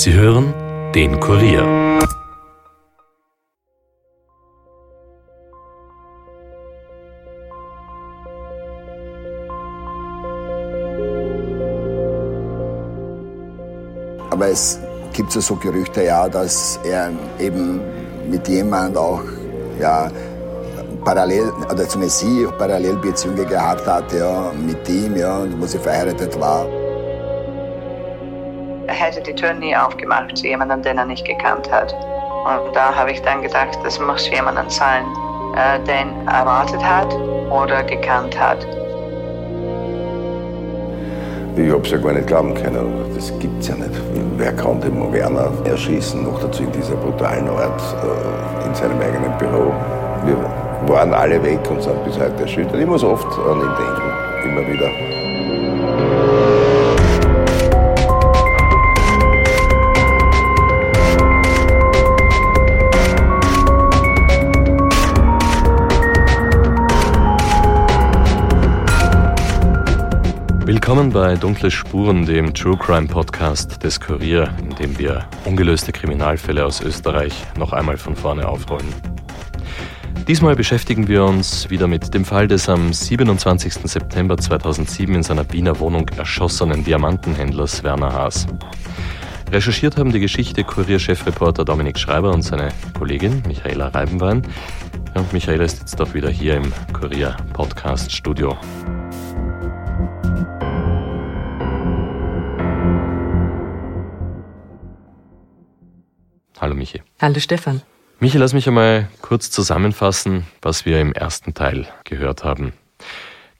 Sie hören den Kurier. Aber es gibt so Gerüchte, ja, dass er eben mit jemand auch ja, parallel, oder zumindest sie Parallelbeziehungen gehabt hat, ja, mit ihm, ja, wo sie verheiratet war. Hätte die Tür nie aufgemacht zu jemandem, den er nicht gekannt hat. Und da habe ich dann gedacht, das muss jemand sein, äh, den er erwartet hat oder gekannt hat. Ich habe es ja gar nicht glauben können. Das gibt es ja nicht. Wer kann den Werner erschießen, noch dazu in dieser brutalen Art, äh, in seinem eigenen Büro? Wir waren alle weg und sind bis heute erschüttert. Ich muss oft an ihn denken, immer wieder. Willkommen bei Dunkle Spuren, dem True Crime Podcast des Kurier, in dem wir ungelöste Kriminalfälle aus Österreich noch einmal von vorne aufrollen. Diesmal beschäftigen wir uns wieder mit dem Fall des am 27. September 2007 in seiner Wiener Wohnung erschossenen Diamantenhändlers Werner Haas. Recherchiert haben die Geschichte Kurier-Chefreporter Dominik Schreiber und seine Kollegin Michaela Reibenwein. Und Michaela ist jetzt auch wieder hier im Kurier-Podcast-Studio. Hallo Michi. Hallo Stefan. Michi, lass mich einmal kurz zusammenfassen, was wir im ersten Teil gehört haben.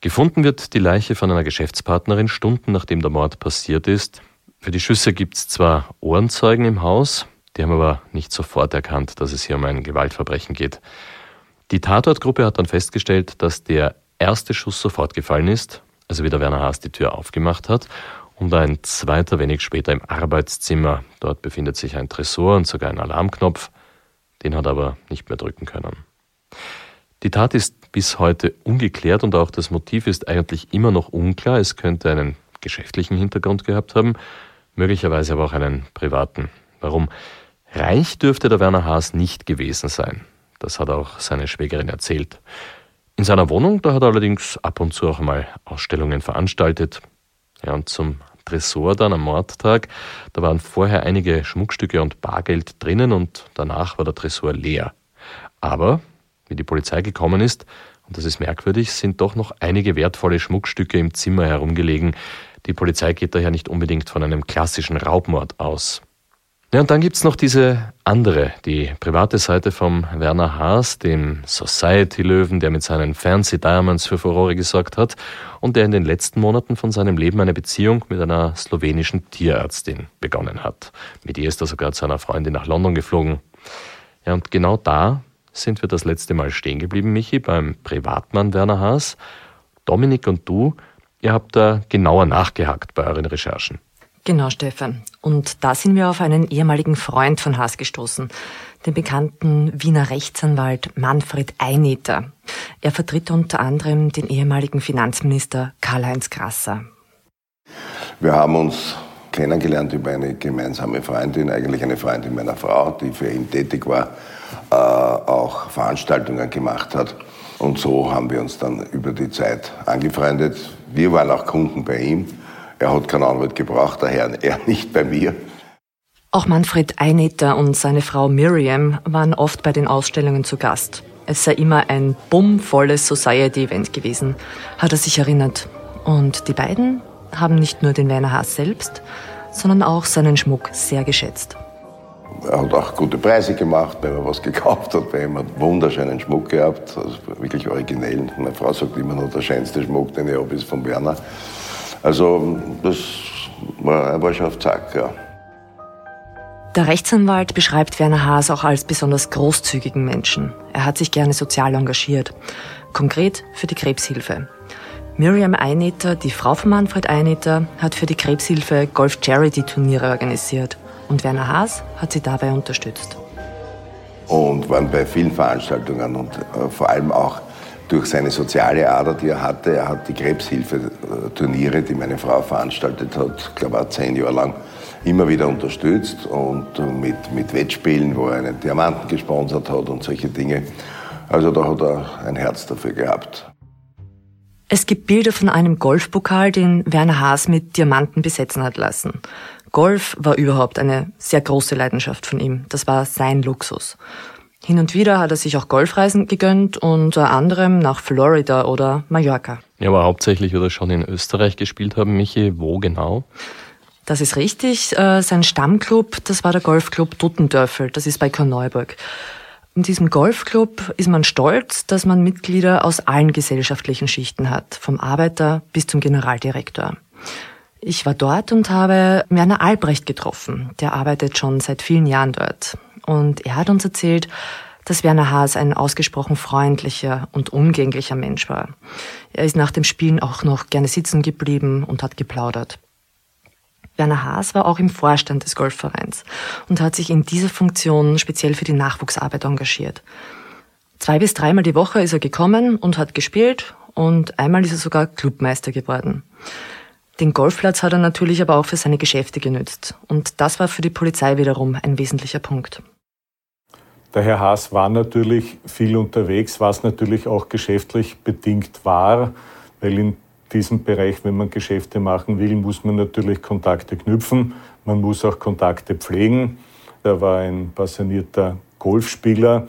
Gefunden wird die Leiche von einer Geschäftspartnerin Stunden nachdem der Mord passiert ist. Für die Schüsse gibt es zwar Ohrenzeugen im Haus, die haben aber nicht sofort erkannt, dass es hier um ein Gewaltverbrechen geht. Die Tatortgruppe hat dann festgestellt, dass der erste Schuss sofort gefallen ist, also wie der Werner Haas die Tür aufgemacht hat, und ein zweiter wenig später im Arbeitszimmer. Dort befindet sich ein Tresor und sogar ein Alarmknopf. Den hat er aber nicht mehr drücken können. Die Tat ist bis heute ungeklärt und auch das Motiv ist eigentlich immer noch unklar. Es könnte einen geschäftlichen Hintergrund gehabt haben, möglicherweise aber auch einen privaten. Warum? Reich dürfte der Werner Haas nicht gewesen sein. Das hat auch seine Schwägerin erzählt. In seiner Wohnung, da hat er allerdings ab und zu auch mal Ausstellungen veranstaltet. Ja, und zum Tresor dann am Mordtag. Da waren vorher einige Schmuckstücke und Bargeld drinnen und danach war der Tresor leer. Aber, wie die Polizei gekommen ist, und das ist merkwürdig, sind doch noch einige wertvolle Schmuckstücke im Zimmer herumgelegen. Die Polizei geht daher nicht unbedingt von einem klassischen Raubmord aus. Ja, und dann gibt's noch diese andere, die private Seite vom Werner Haas, dem Society-Löwen, der mit seinen Fancy Diamonds für Furore gesorgt hat und der in den letzten Monaten von seinem Leben eine Beziehung mit einer slowenischen Tierärztin begonnen hat. Mit ihr ist er sogar zu einer Freundin nach London geflogen. Ja, und genau da sind wir das letzte Mal stehen geblieben, Michi, beim Privatmann Werner Haas. Dominik und du, ihr habt da genauer nachgehakt bei euren Recherchen. Genau, Stefan. Und da sind wir auf einen ehemaligen Freund von Haas gestoßen, den bekannten Wiener Rechtsanwalt Manfred Eineter. Er vertritt unter anderem den ehemaligen Finanzminister Karl-Heinz Grasser. Wir haben uns kennengelernt über eine gemeinsame Freundin, eigentlich eine Freundin meiner Frau, die für ihn tätig war, äh, auch Veranstaltungen gemacht hat. Und so haben wir uns dann über die Zeit angefreundet. Wir waren auch Kunden bei ihm. Er hat keinen Anwalt gebraucht, daher er nicht bei mir. Auch Manfred Einetter und seine Frau Miriam waren oft bei den Ausstellungen zu Gast. Es sei immer ein bummvolles Society-Event gewesen, hat er sich erinnert. Und die beiden haben nicht nur den Werner Haas selbst, sondern auch seinen Schmuck sehr geschätzt. Er hat auch gute Preise gemacht, wenn man was gekauft hat. Bei ihm hat wunderschönen Schmuck gehabt, also wirklich originell. Meine Frau sagt immer noch, der schönste Schmuck, den ich habe, ist von Werner. Also das war, schon auf Zack, ja. Der Rechtsanwalt beschreibt Werner Haas auch als besonders großzügigen Menschen. Er hat sich gerne sozial engagiert, konkret für die Krebshilfe. Miriam Eineter, die Frau von Manfred Eineter, hat für die Krebshilfe Golf Charity Turniere organisiert und Werner Haas hat sie dabei unterstützt. Und waren bei vielen Veranstaltungen und äh, vor allem auch durch seine soziale Ader, die er hatte. Er hat die Krebshilfe-Turniere, die meine Frau veranstaltet hat, ich glaube auch zehn Jahre lang, immer wieder unterstützt und mit, mit Wettspielen, wo er einen Diamanten gesponsert hat und solche Dinge. Also da hat er ein Herz dafür gehabt. Es gibt Bilder von einem Golfpokal, den Werner Haas mit Diamanten besetzen hat lassen. Golf war überhaupt eine sehr große Leidenschaft von ihm. Das war sein Luxus. Hin und wieder hat er sich auch Golfreisen gegönnt, unter anderem nach Florida oder Mallorca. Ja, aber hauptsächlich wird er schon in Österreich gespielt haben. Michi, wo genau? Das ist richtig. Äh, sein Stammclub, das war der Golfclub Duttendörfel. Das ist bei Korneuburg. In diesem Golfclub ist man stolz, dass man Mitglieder aus allen gesellschaftlichen Schichten hat, vom Arbeiter bis zum Generaldirektor. Ich war dort und habe Werner Albrecht getroffen. Der arbeitet schon seit vielen Jahren dort. Und er hat uns erzählt, dass Werner Haas ein ausgesprochen freundlicher und umgänglicher Mensch war. Er ist nach dem Spielen auch noch gerne sitzen geblieben und hat geplaudert. Werner Haas war auch im Vorstand des Golfvereins und hat sich in dieser Funktion speziell für die Nachwuchsarbeit engagiert. Zwei bis dreimal die Woche ist er gekommen und hat gespielt und einmal ist er sogar Clubmeister geworden. Den Golfplatz hat er natürlich aber auch für seine Geschäfte genützt. Und das war für die Polizei wiederum ein wesentlicher Punkt. Der Herr Haas war natürlich viel unterwegs, was natürlich auch geschäftlich bedingt war, weil in diesem Bereich, wenn man Geschäfte machen will, muss man natürlich Kontakte knüpfen, man muss auch Kontakte pflegen. Er war ein passionierter Golfspieler,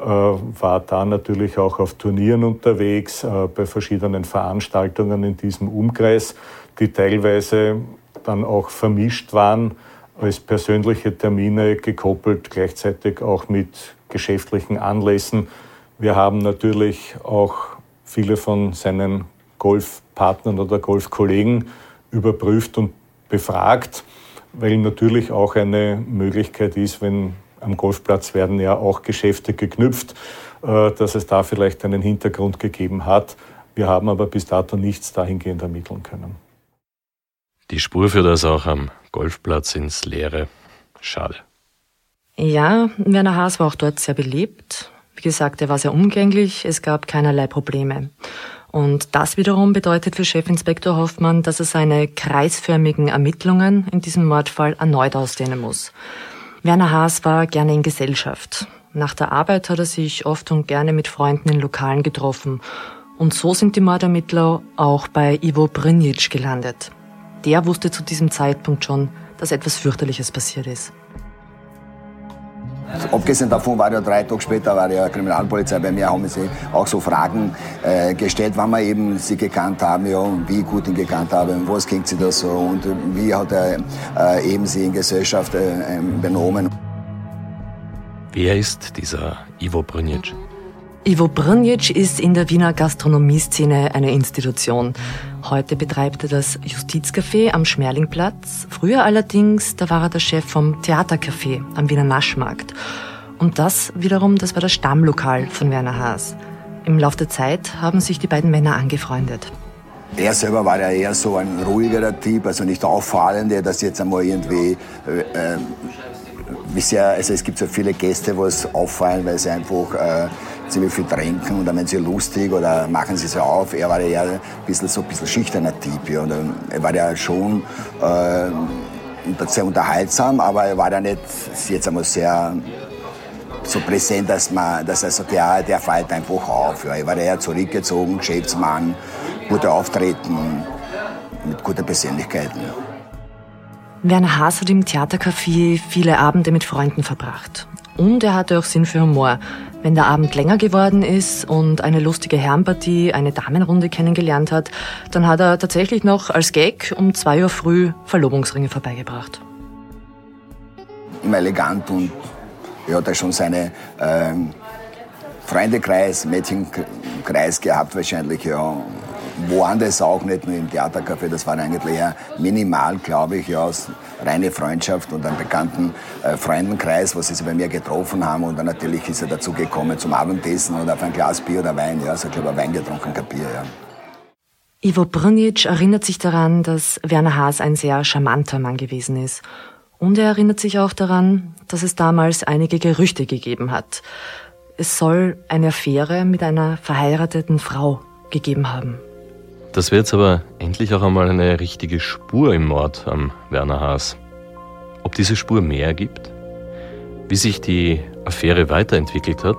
äh, war da natürlich auch auf Turnieren unterwegs, äh, bei verschiedenen Veranstaltungen in diesem Umkreis, die teilweise dann auch vermischt waren als persönliche Termine gekoppelt, gleichzeitig auch mit geschäftlichen Anlässen. Wir haben natürlich auch viele von seinen Golfpartnern oder Golfkollegen überprüft und befragt, weil natürlich auch eine Möglichkeit ist, wenn am Golfplatz werden ja auch Geschäfte geknüpft, äh, dass es da vielleicht einen Hintergrund gegeben hat. Wir haben aber bis dato nichts dahingehend ermitteln können. Die Spur führt also auch am Golfplatz ins Leere. Schade. Ja, Werner Haas war auch dort sehr beliebt. Wie gesagt, er war sehr umgänglich, es gab keinerlei Probleme. Und das wiederum bedeutet für Chefinspektor Hoffmann, dass er seine kreisförmigen Ermittlungen in diesem Mordfall erneut ausdehnen muss. Werner Haas war gerne in Gesellschaft. Nach der Arbeit hat er sich oft und gerne mit Freunden in Lokalen getroffen. Und so sind die Mordermittler auch bei Ivo Brinic gelandet. Der wusste zu diesem Zeitpunkt schon, dass etwas fürchterliches passiert ist. Abgesehen davon war ja drei Tage später war ja Kriminalpolizei bei mir, haben sie auch so Fragen äh, gestellt, wann wir eben sie gekannt haben, ja, wie gut ihn gekannt haben, was kennt sie da so und wie hat er äh, eben sie in Gesellschaft äh, ähm, benommen. Wer ist dieser Ivo Brnjic? Ivo Brnjic ist in der Wiener Gastronomieszene eine Institution. Heute betreibt er das Justizcafé am Schmerlingplatz. Früher allerdings, da war er der Chef vom Theatercafé am Wiener Naschmarkt. Und das wiederum, das war das Stammlokal von Werner Haas. Im Laufe der Zeit haben sich die beiden Männer angefreundet. Er selber war ja eher so ein ruhigerer Typ, also nicht auffallend, dass jetzt einmal irgendwie äh, äh, sehr, also es gibt so viele Gäste, wo es auffallen, weil sie einfach äh, ziemlich viel trinken und dann werden sie lustig oder machen sie so auf. Er war ja ein bisschen so ein bisschen schüchterner Typ. Ja. Und er war ja schon äh, sehr unterhaltsam, aber er war ja nicht jetzt einmal sehr so präsent, dass, man, dass er sagt, ja, der fällt einfach auf. Ja. Er war eher zurückgezogen, Geschäftsmann, gute Auftreten, mit guten Persönlichkeiten. Werner Haas hat im Theatercafé viele Abende mit Freunden verbracht. Und er hatte auch Sinn für Humor. Wenn der Abend länger geworden ist und eine lustige Herrenpartie, eine Damenrunde kennengelernt hat, dann hat er tatsächlich noch als Gag um zwei Uhr früh Verlobungsringe vorbeigebracht. Immer elegant und er hat ja schon seine ähm, Freundekreis, Mädchenkreis gehabt wahrscheinlich, ja woanders auch, nicht nur im Theatercafé. Das war eigentlich eher minimal, glaube ich, aus reine Freundschaft und einem bekannten äh, Freundenkreis, wo sie sich bei mir getroffen haben. Und dann natürlich ist er dazu gekommen zum Abendessen oder auf ein Glas Bier oder Wein. Ja, also ich glaube, Wein getrunken, kein Bier, ja. Ivo Brnic erinnert sich daran, dass Werner Haas ein sehr charmanter Mann gewesen ist. Und er erinnert sich auch daran, dass es damals einige Gerüchte gegeben hat. Es soll eine Affäre mit einer verheirateten Frau gegeben haben. Das wäre jetzt aber endlich auch einmal eine richtige Spur im Mord am Werner Haas. Ob diese Spur mehr ergibt? Wie sich die Affäre weiterentwickelt hat?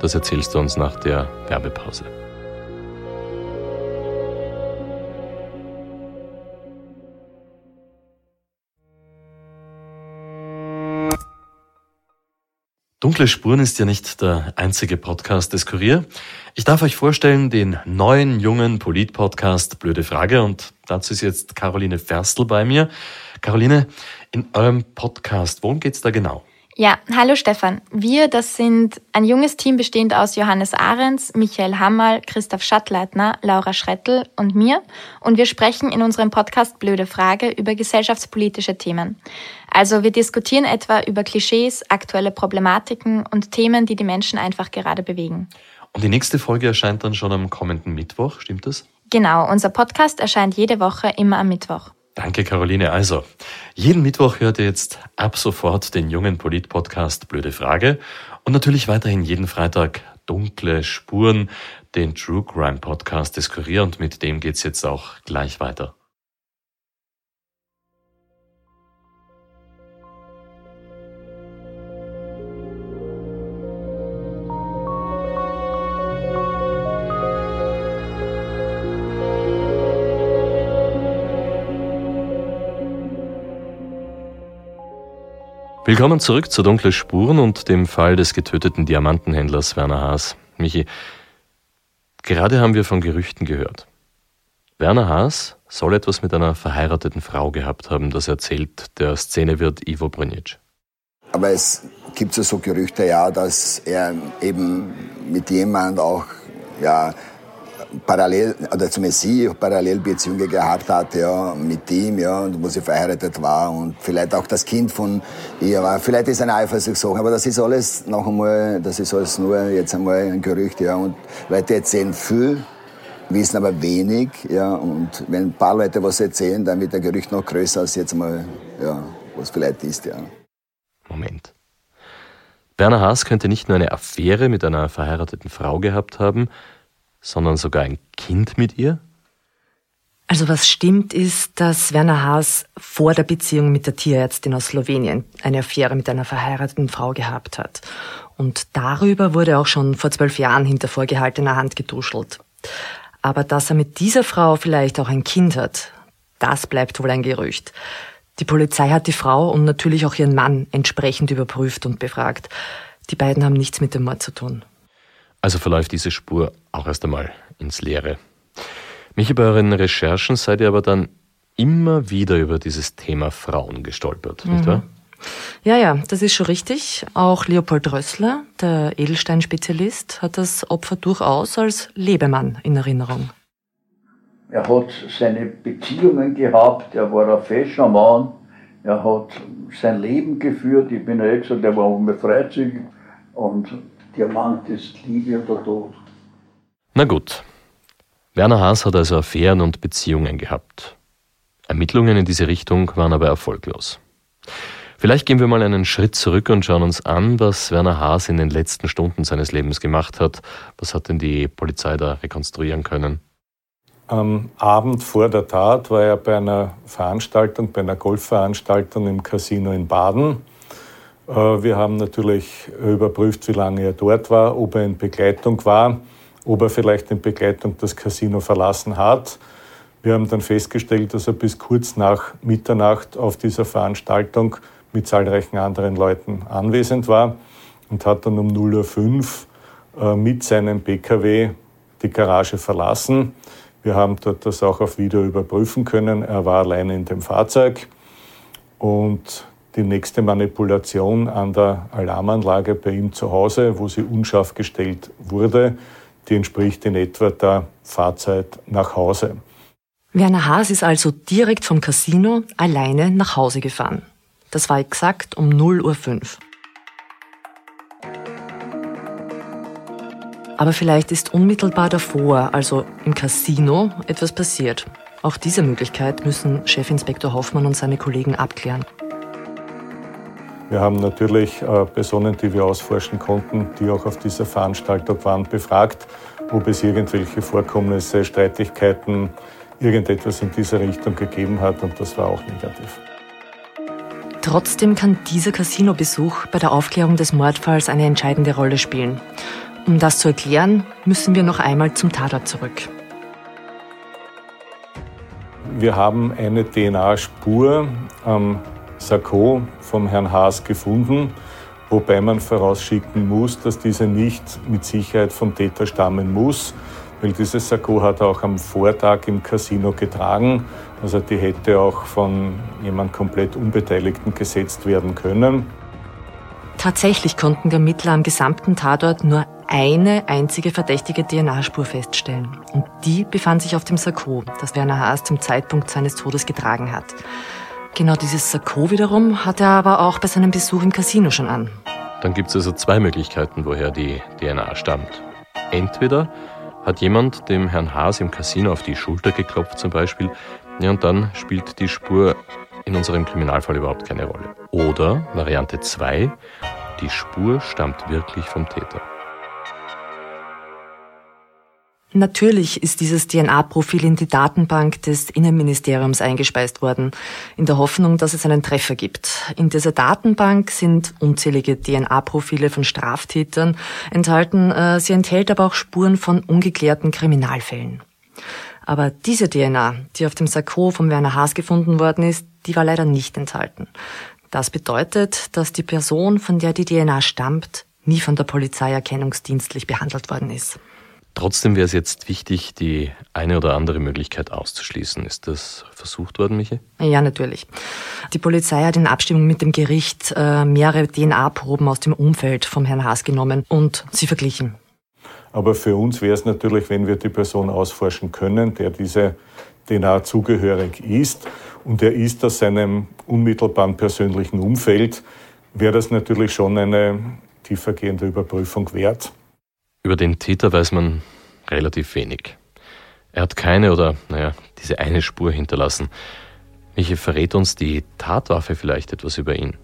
Das erzählst du uns nach der Werbepause. Dunkle Spuren ist ja nicht der einzige Podcast des Kurier. Ich darf euch vorstellen den neuen, jungen Polit-Podcast Blöde Frage und dazu ist jetzt Caroline Ferstl bei mir. Caroline, in eurem Podcast, worum geht's da genau? Ja, hallo Stefan. Wir, das sind ein junges Team bestehend aus Johannes Ahrens, Michael Hammerl, Christoph Schattleitner, Laura Schrettel und mir. Und wir sprechen in unserem Podcast Blöde Frage über gesellschaftspolitische Themen. Also wir diskutieren etwa über Klischees, aktuelle Problematiken und Themen, die die Menschen einfach gerade bewegen. Und die nächste Folge erscheint dann schon am kommenden Mittwoch, stimmt das? Genau, unser Podcast erscheint jede Woche immer am Mittwoch. Danke, Caroline. Also, jeden Mittwoch hört ihr jetzt ab sofort den jungen Polit-Podcast Blöde Frage und natürlich weiterhin jeden Freitag Dunkle Spuren, den True Crime Podcast des Kurier und mit dem geht's jetzt auch gleich weiter. Willkommen zurück zu Dunkle Spuren und dem Fall des getöteten Diamantenhändlers Werner Haas. Michi, gerade haben wir von Gerüchten gehört. Werner Haas soll etwas mit einer verheirateten Frau gehabt haben, das erzählt der Szenewirt Ivo Brnic. Aber es gibt so Gerüchte, ja, dass er eben mit jemand auch ja, parallel, oder zumindest sie Parallelbeziehungen gehabt hat, ja, mit ihm, ja, und wo sie verheiratet war und vielleicht auch das Kind von ihr war. Vielleicht ist eine Eifersuchtssache, aber das ist alles noch einmal, das ist alles nur jetzt einmal ein Gerücht, ja, und Leute erzählen viel, wissen aber wenig, ja, und wenn ein paar Leute was erzählen, dann wird der Gerücht noch größer als jetzt einmal, ja, was vielleicht ist, ja. Moment. Werner Haas könnte nicht nur eine Affäre mit einer verheirateten Frau gehabt haben, sondern sogar ein Kind mit ihr? Also was stimmt ist, dass Werner Haas vor der Beziehung mit der Tierärztin aus Slowenien eine Affäre mit einer verheirateten Frau gehabt hat. Und darüber wurde auch schon vor zwölf Jahren hinter vorgehaltener Hand getuschelt. Aber dass er mit dieser Frau vielleicht auch ein Kind hat, das bleibt wohl ein Gerücht. Die Polizei hat die Frau und natürlich auch ihren Mann entsprechend überprüft und befragt. Die beiden haben nichts mit dem Mord zu tun. Also verläuft diese Spur auch erst einmal ins Leere. Mich bei euren Recherchen seid ihr aber dann immer wieder über dieses Thema Frauen gestolpert, mhm. nicht wahr? Ja, ja, das ist schon richtig. Auch Leopold Rössler, der Edelstein-Spezialist, hat das Opfer durchaus als Lebemann in Erinnerung. Er hat seine Beziehungen gehabt, er war ein fescher Mann, er hat sein Leben geführt. Ich bin ja eh gesagt, er war auch immer freizügig und Diamant ist Liebe oder Tod. Na gut. Werner Haas hat also Affären und Beziehungen gehabt. Ermittlungen in diese Richtung waren aber erfolglos. Vielleicht gehen wir mal einen Schritt zurück und schauen uns an, was Werner Haas in den letzten Stunden seines Lebens gemacht hat. Was hat denn die Polizei da rekonstruieren können? Am Abend vor der Tat war er bei einer Veranstaltung, bei einer Golfveranstaltung im Casino in Baden. Äh, wir haben natürlich überprüft, wie lange er dort war, ob er in Begleitung war, ob er vielleicht in Begleitung das Casino verlassen hat. Wir haben dann festgestellt, dass er bis kurz nach Mitternacht auf dieser Veranstaltung mit zahlreichen anderen Leuten anwesend war und hat dann um 0.05 Uhr äh, mit seinem Pkw die Garage verlassen. Wir haben dort das auch auf Video überprüfen können. Er war alleine in dem Fahrzeug und die nächste Manipulation an der Alarmanlage bei ihm zu Hause, wo sie unscharf gestellt wurde, die entspricht in etwa der Fahrzeit nach Hause. Werner Haas ist also direkt vom Casino alleine nach Hause gefahren. Das war exakt um 0.05 Uhr. Aber vielleicht ist unmittelbar davor, also im Casino, etwas passiert. Auch diese Möglichkeit müssen Chefinspektor Hoffmann und seine Kollegen abklären. Wir haben natürlich äh, Personen, die wir ausforschen konnten, die auch auf dieser Veranstaltung waren, befragt, ob es irgendwelche Vorkommnisse, Streitigkeiten, irgendetwas in dieser Richtung gegeben hat und das war auch negativ. Trotzdem kann dieser Casino-Besuch bei der Aufklärung des Mordfalls eine entscheidende Rolle spielen. Um das zu erklären, müssen wir noch einmal zum Tatort zurück. Wir haben eine DNA-Spur am Sakko vom Herrn Haas gefunden, wobei man vorausschicken muss, dass diese nicht mit Sicherheit vom Täter stammen muss, weil dieses Sakko hat er auch am Vortag im Casino getragen. Also die hätte auch von jemand komplett Unbeteiligten gesetzt werden können. Tatsächlich konnten Ermittler am gesamten Tatort nur eine einzige verdächtige DNA-Spur feststellen. Und die befand sich auf dem Sakko, das Werner Haas zum Zeitpunkt seines Todes getragen hat. Genau dieses Sakko wiederum hat er aber auch bei seinem Besuch im Casino schon an. Dann gibt es also zwei Möglichkeiten, woher die DNA stammt. Entweder hat jemand dem Herrn Haas im Casino auf die Schulter geklopft zum Beispiel, ja, und dann spielt die Spur in unserem Kriminalfall überhaupt keine Rolle. Oder Variante 2, die Spur stammt wirklich vom Täter. Natürlich ist dieses DNA-Profil in die Datenbank des Innenministeriums eingespeist worden, in der Hoffnung, dass es einen Treffer gibt. In dieser Datenbank sind unzählige DNA-Profile von Straftätern enthalten. Äh, sie enthält aber auch Spuren von ungeklärten Kriminalfällen. Aber diese DNA, die auf dem Sakko von Werner Haas gefunden worden ist, die war leider nicht enthalten. Das bedeutet, dass die Person, von der die DNA stammt, nie von der Polizei erkennungsdienstlich behandelt worden ist. Trotzdem wäre es jetzt wichtig, die eine oder andere Möglichkeit auszuschließen. Ist das versucht worden, Michi? Ja, natürlich. Die Polizei hat in Abstimmung mit dem Gericht äh, mehrere DNA-Proben aus dem Umfeld vom Herrn Haas genommen und sie verglichen. Aber für uns wäre es natürlich, wenn wir die Person ausforschen können, der diese DNA zugehörig ist und er ist aus seinem unmittelbaren persönlichen Umfeld, wäre das natürlich schon eine tiefergehende Überprüfung wert. Über den Täter weiß man relativ wenig. Er hat keine oder, naja, diese eine Spur hinterlassen. Welche verrät uns die Tatwaffe vielleicht etwas über ihn?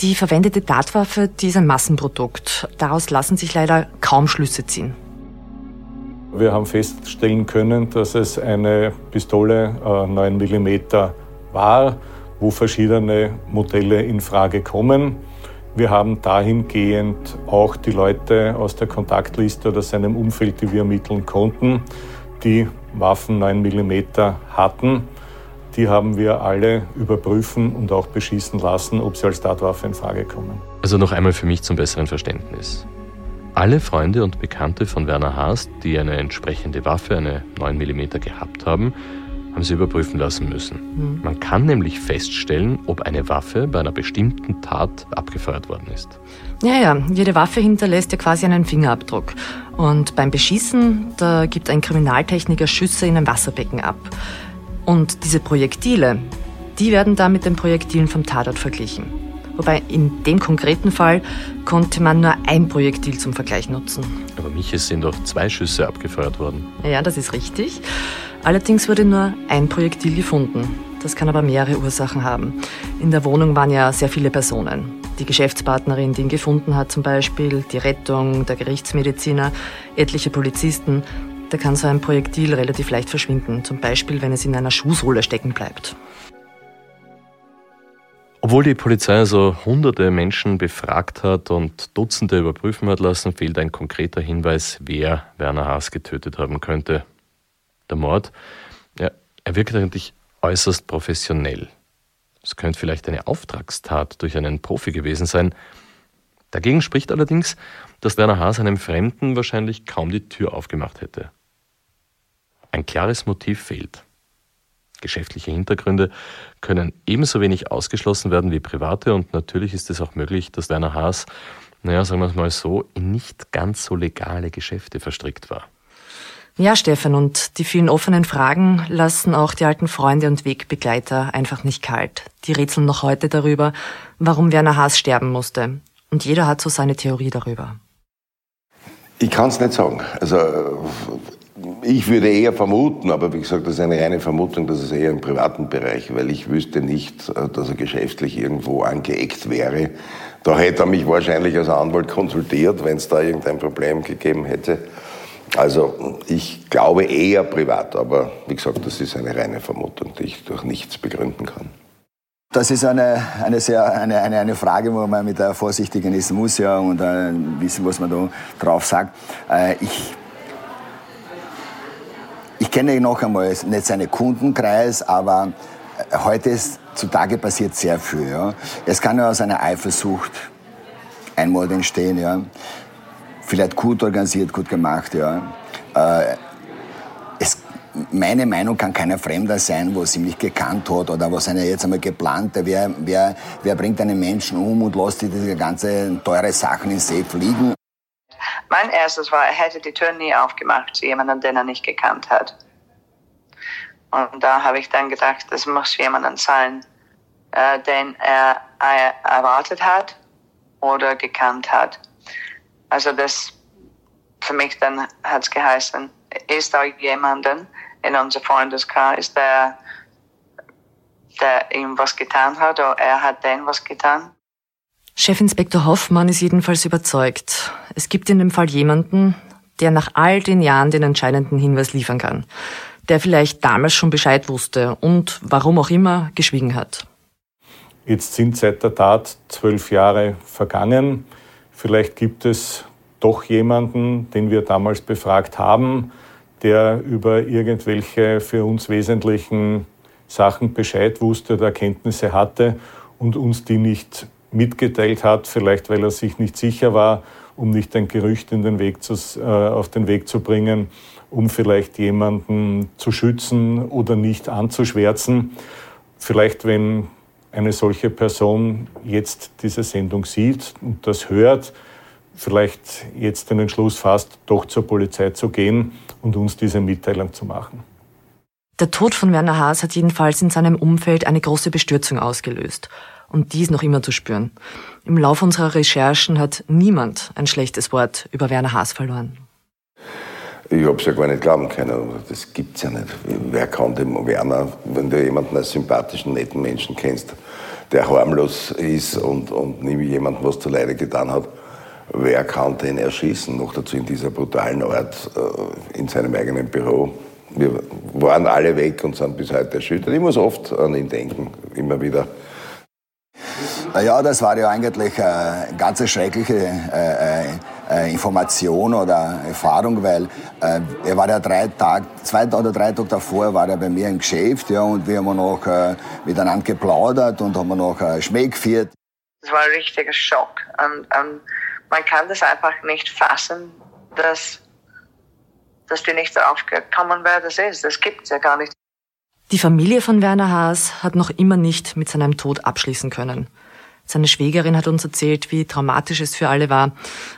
Die verwendete Tatwaffe, die ist ein Massenprodukt. Daraus lassen sich leider kaum Schlüsse ziehen. Wir haben feststellen können, dass es eine Pistole äh, 9 mm war, wo verschiedene Modelle in Frage kommen. Wir haben dahingehend auch die Leute aus der Kontaktliste oder seinem Umfeld, die wir ermitteln konnten, die Waffen 9 mm hatten. Die haben wir alle überprüfen und auch beschießen lassen, ob sie als Tatwaffe in Frage kommen. Also noch einmal für mich zum besseren Verständnis. Alle Freunde und Bekannte von Werner Haas, die eine entsprechende Waffe, eine 9 mm gehabt haben, haben sie überprüfen lassen müssen. Mhm. Man kann nämlich feststellen, ob eine Waffe bei einer bestimmten Tat abgefeuert worden ist. Ja, ja, jede Waffe hinterlässt ja quasi einen Fingerabdruck. Und beim Beschießen, da gibt ein Kriminaltechniker Schüsse in ein Wasserbecken ab. Und diese Projektile, die werden dann mit den Projektilen vom Tatort verglichen. Wobei in dem konkreten Fall konnte man nur ein Projektil zum Vergleich nutzen. Aber mich sind doch zwei Schüsse abgefeuert worden. Ja, das ist richtig. Allerdings wurde nur ein Projektil gefunden. Das kann aber mehrere Ursachen haben. In der Wohnung waren ja sehr viele Personen. Die Geschäftspartnerin, die ihn gefunden hat zum Beispiel, die Rettung, der Gerichtsmediziner, etliche Polizisten. Da kann so ein Projektil relativ leicht verschwinden, zum Beispiel wenn es in einer Schuhsohle stecken bleibt. Obwohl die Polizei also hunderte Menschen befragt hat und Dutzende überprüfen hat lassen, fehlt ein konkreter Hinweis, wer Werner Haas getötet haben könnte der Mord, ja, er wirkt eigentlich äußerst professionell. Es könnte vielleicht eine Auftragstat durch einen Profi gewesen sein. Dagegen spricht allerdings, dass Werner Haas einem Fremden wahrscheinlich kaum die Tür aufgemacht hätte. Ein klares Motiv fehlt. Geschäftliche Hintergründe können ebenso wenig ausgeschlossen werden wie private und natürlich ist es auch möglich, dass Werner Haas, naja, sagen wir es mal so, in nicht ganz so legale Geschäfte verstrickt war. Ja, Stefan, und die vielen offenen Fragen lassen auch die alten Freunde und Wegbegleiter einfach nicht kalt. Die rätseln noch heute darüber, warum Werner Haas sterben musste. Und jeder hat so seine Theorie darüber. Ich kann es nicht sagen. Also Ich würde eher vermuten, aber wie gesagt, das ist eine reine Vermutung, dass es eher im privaten Bereich, weil ich wüsste nicht, äh, dass er geschäftlich irgendwo angeeckt wäre. Da hätte er mich wahrscheinlich als Anwalt konsultiert, wenn es da irgendein Problem gegeben hätte. Also ich glaube eher privat, aber wie gesagt, das ist eine reine Vermutung, die ich durch nichts begründen kann. Das ist eine, eine, sehr, eine, eine, eine Frage, wo man mit der Vorsichtigen ist muss ja, und äh, wissen, was man da drauf sagt. Äh, ich ich kenne noch einmal nicht seinen Kundenkreis, aber äh, heute ist zutage passiert sehr viel. Ja. Es kann ja aus einer Eifersucht einmal entstehen, ja. Vielleicht gut organisiert, gut gemacht, ja. Äh, es meine Meinung kann keiner Fremder sein, was ihm nicht gekannt hat oder was einer jetzt einmal geplant. Wer, wer, wer bringt einen Menschen um und lässt diese ganze teure Sachen in See fliegen? Mein erstes war, er hätte die Tür nie aufgemacht zu jemandem, den er nicht gekannt hat. Und da habe ich dann gedacht, das muss jemanden sein, äh, den er äh, erwartet hat oder gekannt hat. Also das für mich dann hat es geheißen, ist da jemanden, in unserem Freundeskreis, der, der ihm was getan hat oder er hat denen was getan. Chefinspektor Hoffmann ist jedenfalls überzeugt. Es gibt in dem Fall jemanden, der nach all den Jahren den entscheidenden Hinweis liefern kann, der vielleicht damals schon Bescheid wusste und warum auch immer geschwiegen hat. Jetzt sind seit der Tat zwölf Jahre vergangen. Vielleicht gibt es doch jemanden, den wir damals befragt haben, der über irgendwelche für uns wesentlichen Sachen Bescheid wusste oder Erkenntnisse hatte und uns die nicht mitgeteilt hat, vielleicht weil er sich nicht sicher war, um nicht ein Gerücht in den Weg zu, äh, auf den Weg zu bringen, um vielleicht jemanden zu schützen oder nicht anzuschwärzen. Vielleicht, wenn eine solche Person jetzt diese Sendung sieht und das hört, vielleicht jetzt den Entschluss fasst, doch zur Polizei zu gehen und uns diese Mitteilung zu machen. Der Tod von Werner Haas hat jedenfalls in seinem Umfeld eine große Bestürzung ausgelöst. Und die ist noch immer zu spüren. Im Laufe unserer Recherchen hat niemand ein schlechtes Wort über Werner Haas verloren. Ich habe es ja gar nicht glauben können. Das gibt's ja nicht. Wer kann dem Werner, wenn du jemanden als sympathischen, netten Menschen kennst, der harmlos ist und, und jemandem was zu Leide getan hat, wer kann den erschießen? Noch dazu in dieser brutalen Art, äh, in seinem eigenen Büro. Wir waren alle weg und sind bis heute erschüttert. Ich muss oft an ihn denken, immer wieder. Ja, das war ja eigentlich eine ganz schreckliche äh, äh, Information oder Erfahrung, weil äh, er war ja drei Tage, zwei oder drei Tage davor war er bei mir im Geschäft, ja, und wir haben noch äh, miteinander geplaudert und haben noch äh, Schmäh geführt. Das war ein richtiger Schock und, und man kann das einfach nicht fassen, dass, dass die nicht darauf gekommen, wer das ist. Das gibt es ja gar nicht. Die Familie von Werner Haas hat noch immer nicht mit seinem Tod abschließen können. Seine Schwägerin hat uns erzählt, wie traumatisch es für alle war,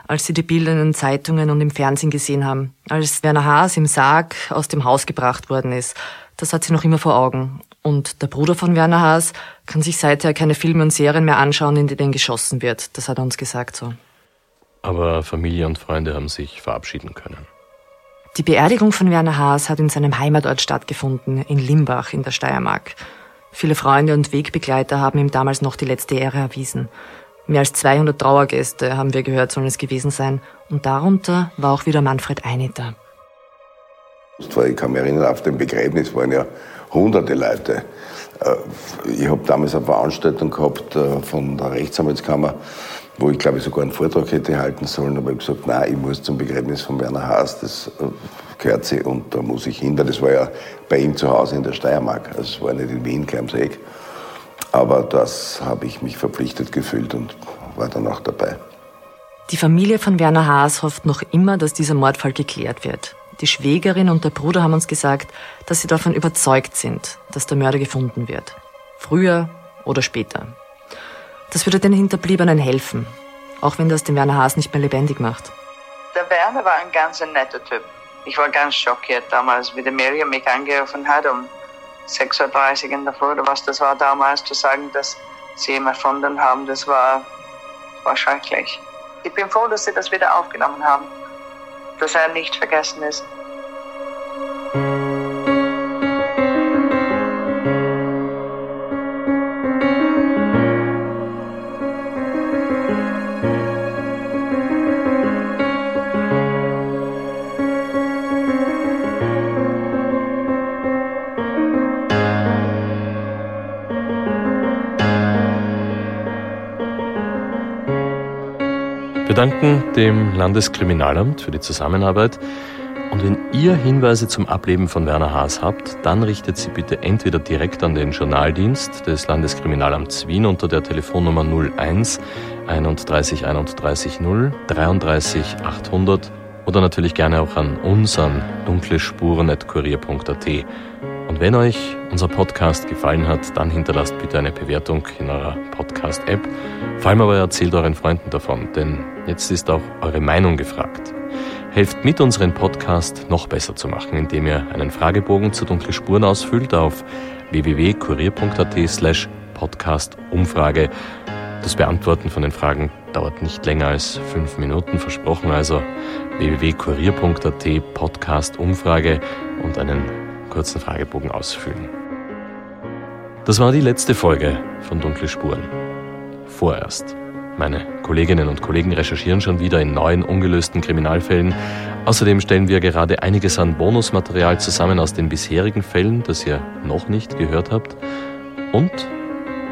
als sie die Bilder in den Zeitungen und im Fernsehen gesehen haben, als Werner Haas im Sarg aus dem Haus gebracht worden ist. Das hat sie noch immer vor Augen. Und der Bruder von Werner Haas kann sich seither keine Filme und Serien mehr anschauen, in denen geschossen wird. Das hat er uns gesagt so. Aber Familie und Freunde haben sich verabschieden können. Die Beerdigung von Werner Haas hat in seinem Heimatort stattgefunden, in Limbach in der Steiermark. Viele Freunde und Wegbegleiter haben ihm damals noch die letzte Ehre erwiesen. Mehr als 200 Trauergäste, haben wir gehört, sollen es gewesen sein. Und darunter war auch wieder Manfred Eineter. Ich kann mich erinnern, auf dem Begräbnis waren ja hunderte Leute. Äh, ich habe damals eine Veranstaltung gehabt äh, von der Rechtsanwaltskammer wo ich glaube ich sogar einen Vortrag hätte halten sollen, aber ich habe gesagt, nein, ich muss zum Begräbnis von Werner Haas, das gehört sie und da muss ich hin, weil das war ja bei ihm zu Hause in der Steiermark, also es war nicht in Wien, gleich Eck. Aber das habe ich mich verpflichtet gefühlt und war dann auch dabei. Die Familie von Werner Haas hofft noch immer, dass dieser Mordfall geklärt wird. Die Schwägerin und der Bruder haben uns gesagt, dass sie davon überzeugt sind, dass der Mörder gefunden wird. Früher oder später. Das würde den Hinterbliebenen helfen, auch wenn das den Werner Haas nicht mehr lebendig macht. Der Werner war ein ganz netter Typ. Ich war ganz schockiert damals, wie der Miriam mich angerufen hat um 6.30 Uhr in der Früh oder was das war damals, zu sagen, dass sie ihn erfunden haben. Das war, war schrecklich. Ich bin froh, dass sie das wieder aufgenommen haben, dass er nicht vergessen ist. Danken dem Landeskriminalamt für die Zusammenarbeit. Und wenn ihr Hinweise zum Ableben von Werner Haas habt, dann richtet sie bitte entweder direkt an den Journaldienst des Landeskriminalamts Wien unter der Telefonnummer 01 31 31 0 33 800 oder natürlich gerne auch an uns an dunklespuren.kurier.at. Und wenn euch unser Podcast gefallen hat, dann hinterlasst bitte eine Bewertung in eurer Podcast-App. Vor allem aber erzählt euren Freunden davon, denn jetzt ist auch eure Meinung gefragt. Helft mit, unseren Podcast noch besser zu machen, indem ihr einen Fragebogen zu dunkle Spuren ausfüllt auf www.kurier.at slash podcast-umfrage. Das Beantworten von den Fragen dauert nicht länger als fünf Minuten, versprochen also www.kurier.at Podcast-Umfrage und einen kurzen Fragebogen ausfüllen. Das war die letzte Folge von Dunkle Spuren. Vorerst. Meine Kolleginnen und Kollegen recherchieren schon wieder in neuen, ungelösten Kriminalfällen. Außerdem stellen wir gerade einiges an Bonusmaterial zusammen aus den bisherigen Fällen, das ihr noch nicht gehört habt. Und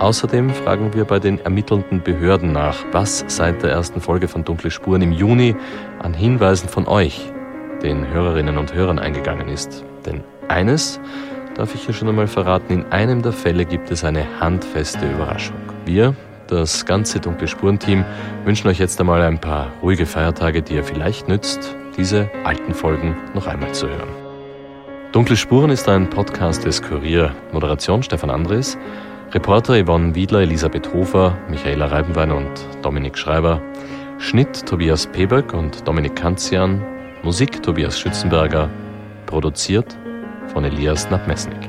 außerdem fragen wir bei den ermittelnden Behörden nach, was seit der ersten Folge von Dunkle Spuren im Juni an Hinweisen von euch, den Hörerinnen und Hörern, eingegangen ist. Eines darf ich hier schon einmal verraten, in einem der Fälle gibt es eine handfeste Überraschung. Wir, das ganze Dunkle Spuren-Team wünschen euch jetzt einmal ein paar ruhige Feiertage, die ihr vielleicht nützt, diese alten Folgen noch einmal zu hören. Dunkle Spuren ist ein Podcast des Kurier. Moderation Stefan Andres, Reporter Yvonne Wiedler, Elisabeth Hofer, Michaela Reibenwein und Dominik Schreiber, Schnitt Tobias Peböck und Dominik Kanzian, Musik Tobias Schützenberger, produziert von Elias Nabmesnik.